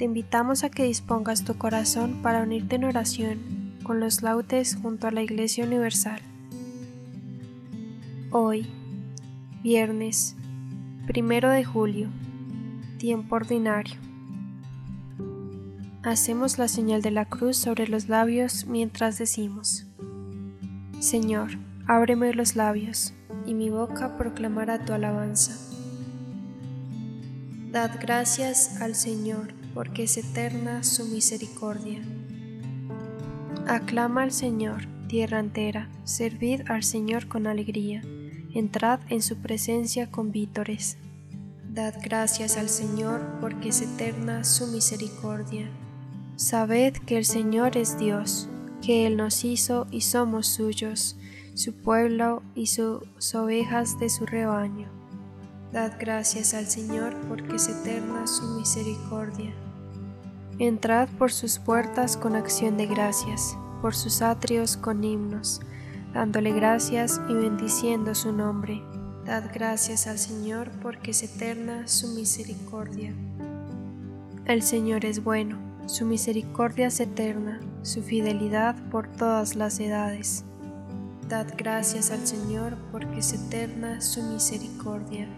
Te invitamos a que dispongas tu corazón para unirte en oración con los lautes junto a la Iglesia Universal. Hoy, viernes, primero de julio, tiempo ordinario. Hacemos la señal de la cruz sobre los labios mientras decimos, Señor, ábreme los labios, y mi boca proclamará tu alabanza. Dad gracias al Señor, porque es eterna su misericordia. Aclama al Señor, tierra entera, servid al Señor con alegría, entrad en su presencia con vítores. Dad gracias al Señor, porque es eterna su misericordia. Sabed que el Señor es Dios, que Él nos hizo y somos suyos, su pueblo y sus ovejas de su rebaño. Dad gracias al Señor porque es eterna su misericordia. Entrad por sus puertas con acción de gracias, por sus atrios con himnos, dándole gracias y bendiciendo su nombre. Dad gracias al Señor porque es eterna su misericordia. El Señor es bueno, su misericordia es eterna, su fidelidad por todas las edades. Dad gracias al Señor porque es eterna su misericordia.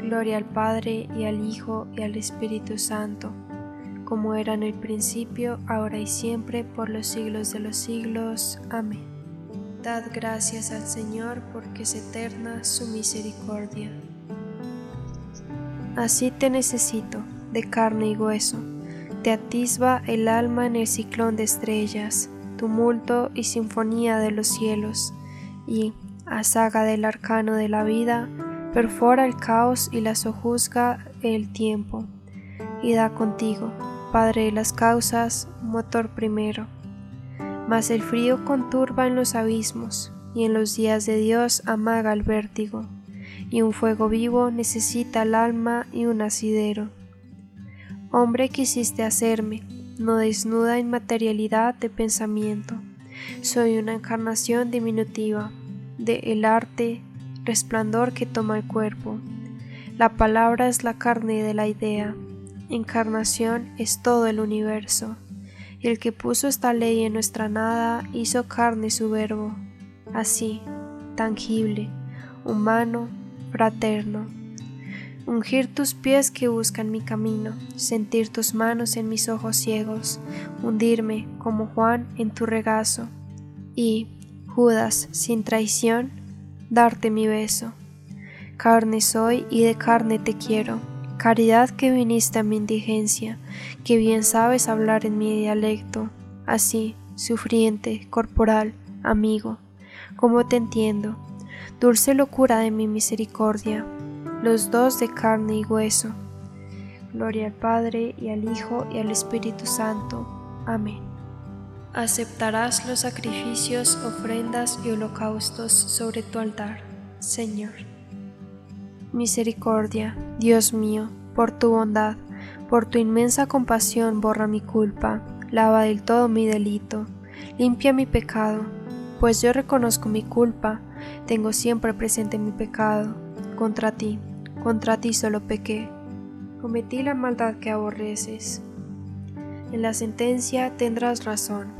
Gloria al Padre y al Hijo y al Espíritu Santo, como era en el principio, ahora y siempre, por los siglos de los siglos. Amén. Dad gracias al Señor porque es eterna su misericordia. Así te necesito, de carne y hueso, te atisba el alma en el ciclón de estrellas, tumulto y sinfonía de los cielos, y, a saga del arcano de la vida, perfora el caos y la sojuzga el tiempo, y da contigo, Padre de las causas, motor primero. Mas el frío conturba en los abismos, y en los días de Dios amaga el vértigo, y un fuego vivo necesita el alma y un asidero. Hombre quisiste hacerme, no desnuda inmaterialidad de pensamiento. Soy una encarnación diminutiva de el arte, resplandor que toma el cuerpo. La palabra es la carne de la idea. Encarnación es todo el universo. El que puso esta ley en nuestra nada hizo carne su verbo, así, tangible, humano, fraterno. Ungir tus pies que buscan mi camino, sentir tus manos en mis ojos ciegos, hundirme como Juan en tu regazo. Y, Judas, sin traición, darte mi beso. Carne soy y de carne te quiero, caridad que viniste a mi indigencia, que bien sabes hablar en mi dialecto, así, sufriente, corporal, amigo, como te entiendo, dulce locura de mi misericordia, los dos de carne y hueso. Gloria al Padre y al Hijo y al Espíritu Santo. Amén. Aceptarás los sacrificios, ofrendas y holocaustos sobre tu altar, Señor. Misericordia, Dios mío, por tu bondad, Por tu inmensa compasión borra mi culpa, lava del todo mi delito, limpia mi pecado, pues yo reconozco mi culpa, tengo siempre presente mi pecado, contra ti, contra ti solo pequé, cometí la maldad que aborreces. En la sentencia tendrás razón,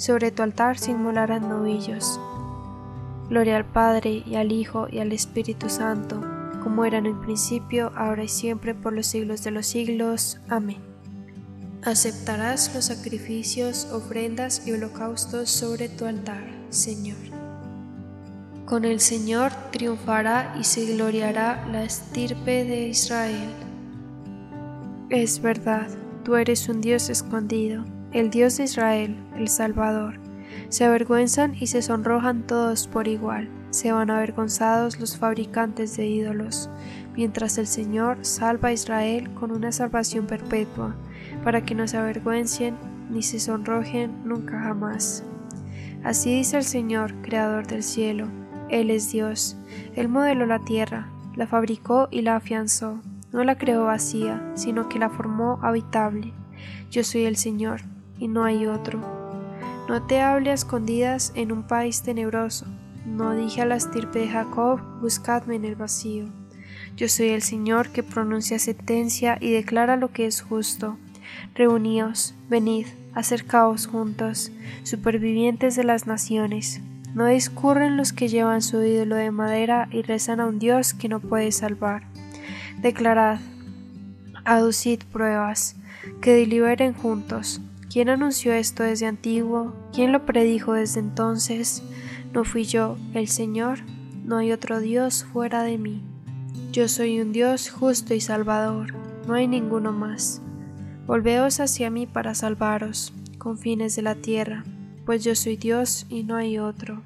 Sobre tu altar se inmolarán novillos. Gloria al Padre y al Hijo y al Espíritu Santo, como era en el principio, ahora y siempre, por los siglos de los siglos. Amén. Aceptarás los sacrificios, ofrendas y holocaustos sobre tu altar, Señor. Con el Señor triunfará y se gloriará la estirpe de Israel. Es verdad, tú eres un Dios escondido, el Dios de Israel, el Salvador. Se avergüenzan y se sonrojan todos por igual, se van avergonzados los fabricantes de ídolos, mientras el Señor salva a Israel con una salvación perpetua, para que no se avergüencen ni se sonrojen nunca jamás. Así dice el Señor, Creador del cielo, Él es Dios, Él modeló la tierra, la fabricó y la afianzó no la creó vacía, sino que la formó habitable. Yo soy el Señor, y no hay otro. No te hable a escondidas en un país tenebroso. No dije a la estirpe de Jacob, buscadme en el vacío. Yo soy el Señor que pronuncia sentencia y declara lo que es justo. Reuníos, venid, acercaos juntos, supervivientes de las naciones. No discurren los que llevan su ídolo de madera y rezan a un Dios que no puede salvar. Declarad, aducid pruebas, que deliberen juntos. ¿Quién anunció esto desde antiguo? ¿Quién lo predijo desde entonces? ¿No fui yo, el Señor? No hay otro Dios fuera de mí. Yo soy un Dios justo y salvador, no hay ninguno más. Volveos hacia mí para salvaros, confines de la tierra, pues yo soy Dios y no hay otro.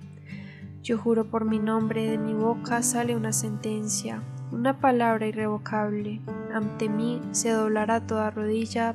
Yo juro por mi nombre, de mi boca sale una sentencia una palabra irrevocable. Ante mí se doblará toda rodilla,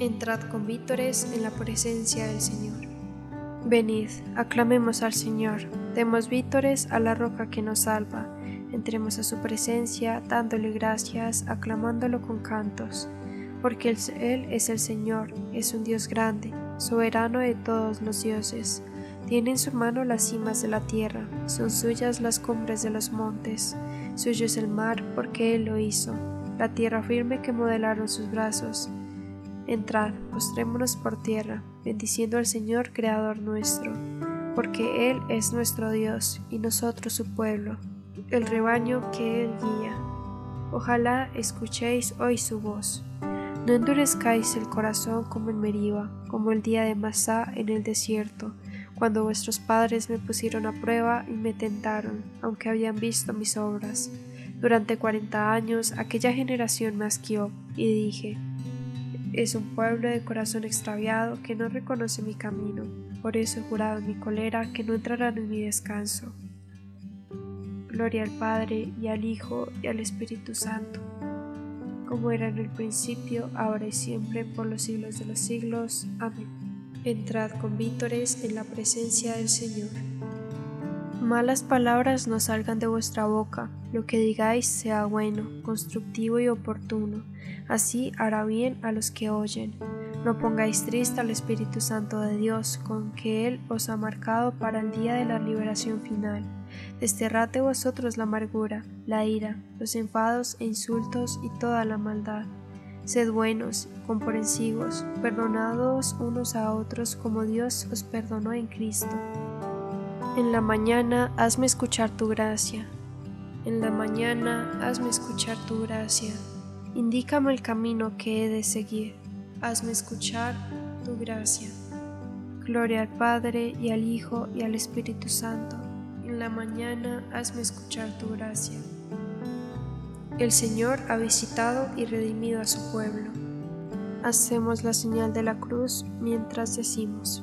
Entrad con vítores en la presencia del Señor. Venid, aclamemos al Señor, demos vítores a la roca que nos salva, entremos a su presencia dándole gracias, aclamándolo con cantos, porque Él es el Señor, es un Dios grande, soberano de todos los dioses. Tiene en su mano las cimas de la tierra, son suyas las cumbres de los montes. Suyo es el mar, porque Él lo hizo, la tierra firme que modelaron sus brazos. Entrad, postrémonos por tierra, bendiciendo al Señor Creador nuestro, porque Él es nuestro Dios y nosotros su pueblo, el rebaño que Él guía. Ojalá escuchéis hoy su voz. No endurezcáis el corazón como en Meriba, como el día de Masá en el desierto, cuando vuestros padres me pusieron a prueba y me tentaron, aunque habían visto mis obras. Durante cuarenta años aquella generación me asqueó, y dije, es un pueblo de corazón extraviado que no reconoce mi camino, por eso he jurado en mi colera que no entrarán en mi descanso. Gloria al Padre y al Hijo y al Espíritu Santo, como era en el principio, ahora y siempre, por los siglos de los siglos. Amén. Entrad con vítores en la presencia del Señor. Malas palabras no salgan de vuestra boca, lo que digáis sea bueno, constructivo y oportuno, así hará bien a los que oyen. No pongáis triste al Espíritu Santo de Dios, con que Él os ha marcado para el día de la liberación final. Desterrad de vosotros la amargura, la ira, los enfados e insultos y toda la maldad. Sed buenos, comprensivos, perdonados unos a otros como Dios os perdonó en Cristo. En la mañana hazme escuchar tu gracia. En la mañana hazme escuchar tu gracia. Indícame el camino que he de seguir. Hazme escuchar tu gracia. Gloria al Padre y al Hijo y al Espíritu Santo. En la mañana hazme escuchar tu gracia. El Señor ha visitado y redimido a su pueblo. Hacemos la señal de la cruz mientras decimos,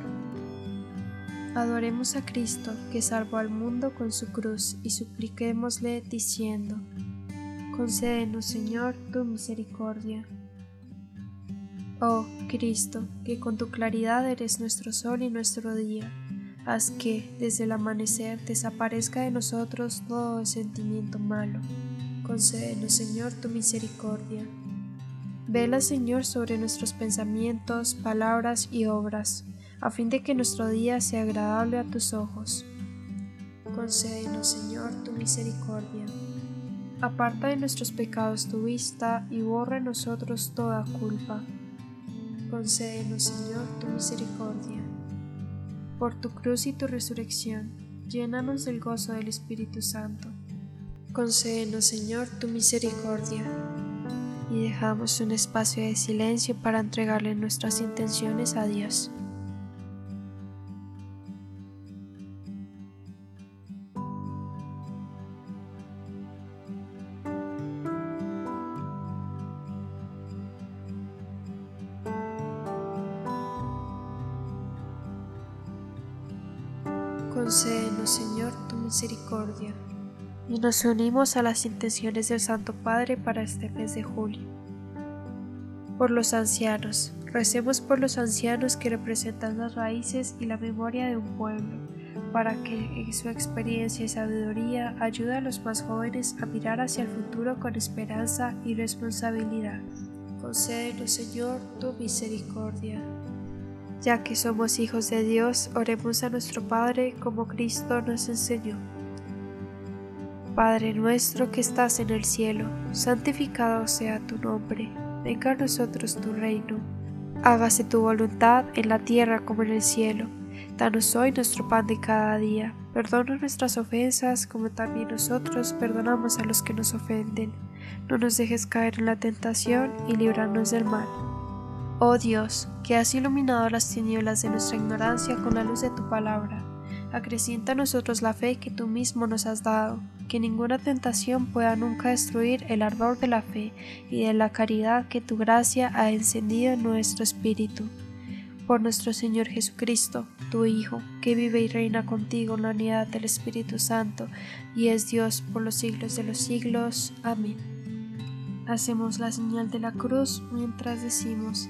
Adoremos a Cristo, que salvó al mundo con su cruz, y supliquémosle diciendo, Concédenos, Señor, tu misericordia. Oh Cristo, que con tu claridad eres nuestro sol y nuestro día, haz que, desde el amanecer, desaparezca de nosotros todo sentimiento malo. Concédenos, Señor, tu misericordia. Vela, Señor, sobre nuestros pensamientos, palabras y obras a fin de que nuestro día sea agradable a tus ojos. Concédenos, Señor, tu misericordia. Aparta de nuestros pecados tu vista y borra en nosotros toda culpa. Concédenos, Señor, tu misericordia. Por tu cruz y tu resurrección, llénanos del gozo del Espíritu Santo. Concédenos, Señor, tu misericordia. Y dejamos un espacio de silencio para entregarle nuestras intenciones a Dios. Concédenos, Señor, tu misericordia. Y nos unimos a las intenciones del Santo Padre para este mes de julio. Por los ancianos. Recemos por los ancianos que representan las raíces y la memoria de un pueblo, para que en su experiencia y sabiduría ayude a los más jóvenes a mirar hacia el futuro con esperanza y responsabilidad. Concédenos, Señor, tu misericordia. Ya que somos hijos de Dios, oremos a nuestro Padre como Cristo nos enseñó. Padre nuestro que estás en el cielo, santificado sea tu nombre, venga a nosotros tu reino, hágase tu voluntad en la tierra como en el cielo. Danos hoy nuestro pan de cada día, perdona nuestras ofensas como también nosotros perdonamos a los que nos ofenden no nos dejes caer en la tentación y líbranos del mal. Oh Dios, que has iluminado las tinieblas de nuestra ignorancia con la luz de tu palabra, acrecienta a nosotros la fe que tú mismo nos has dado, que ninguna tentación pueda nunca destruir el ardor de la fe y de la caridad que tu gracia ha encendido en nuestro espíritu. Por nuestro Señor Jesucristo, tu Hijo, que vive y reina contigo en la unidad del Espíritu Santo, y es Dios por los siglos de los siglos. Amén. Hacemos la señal de la cruz mientras decimos,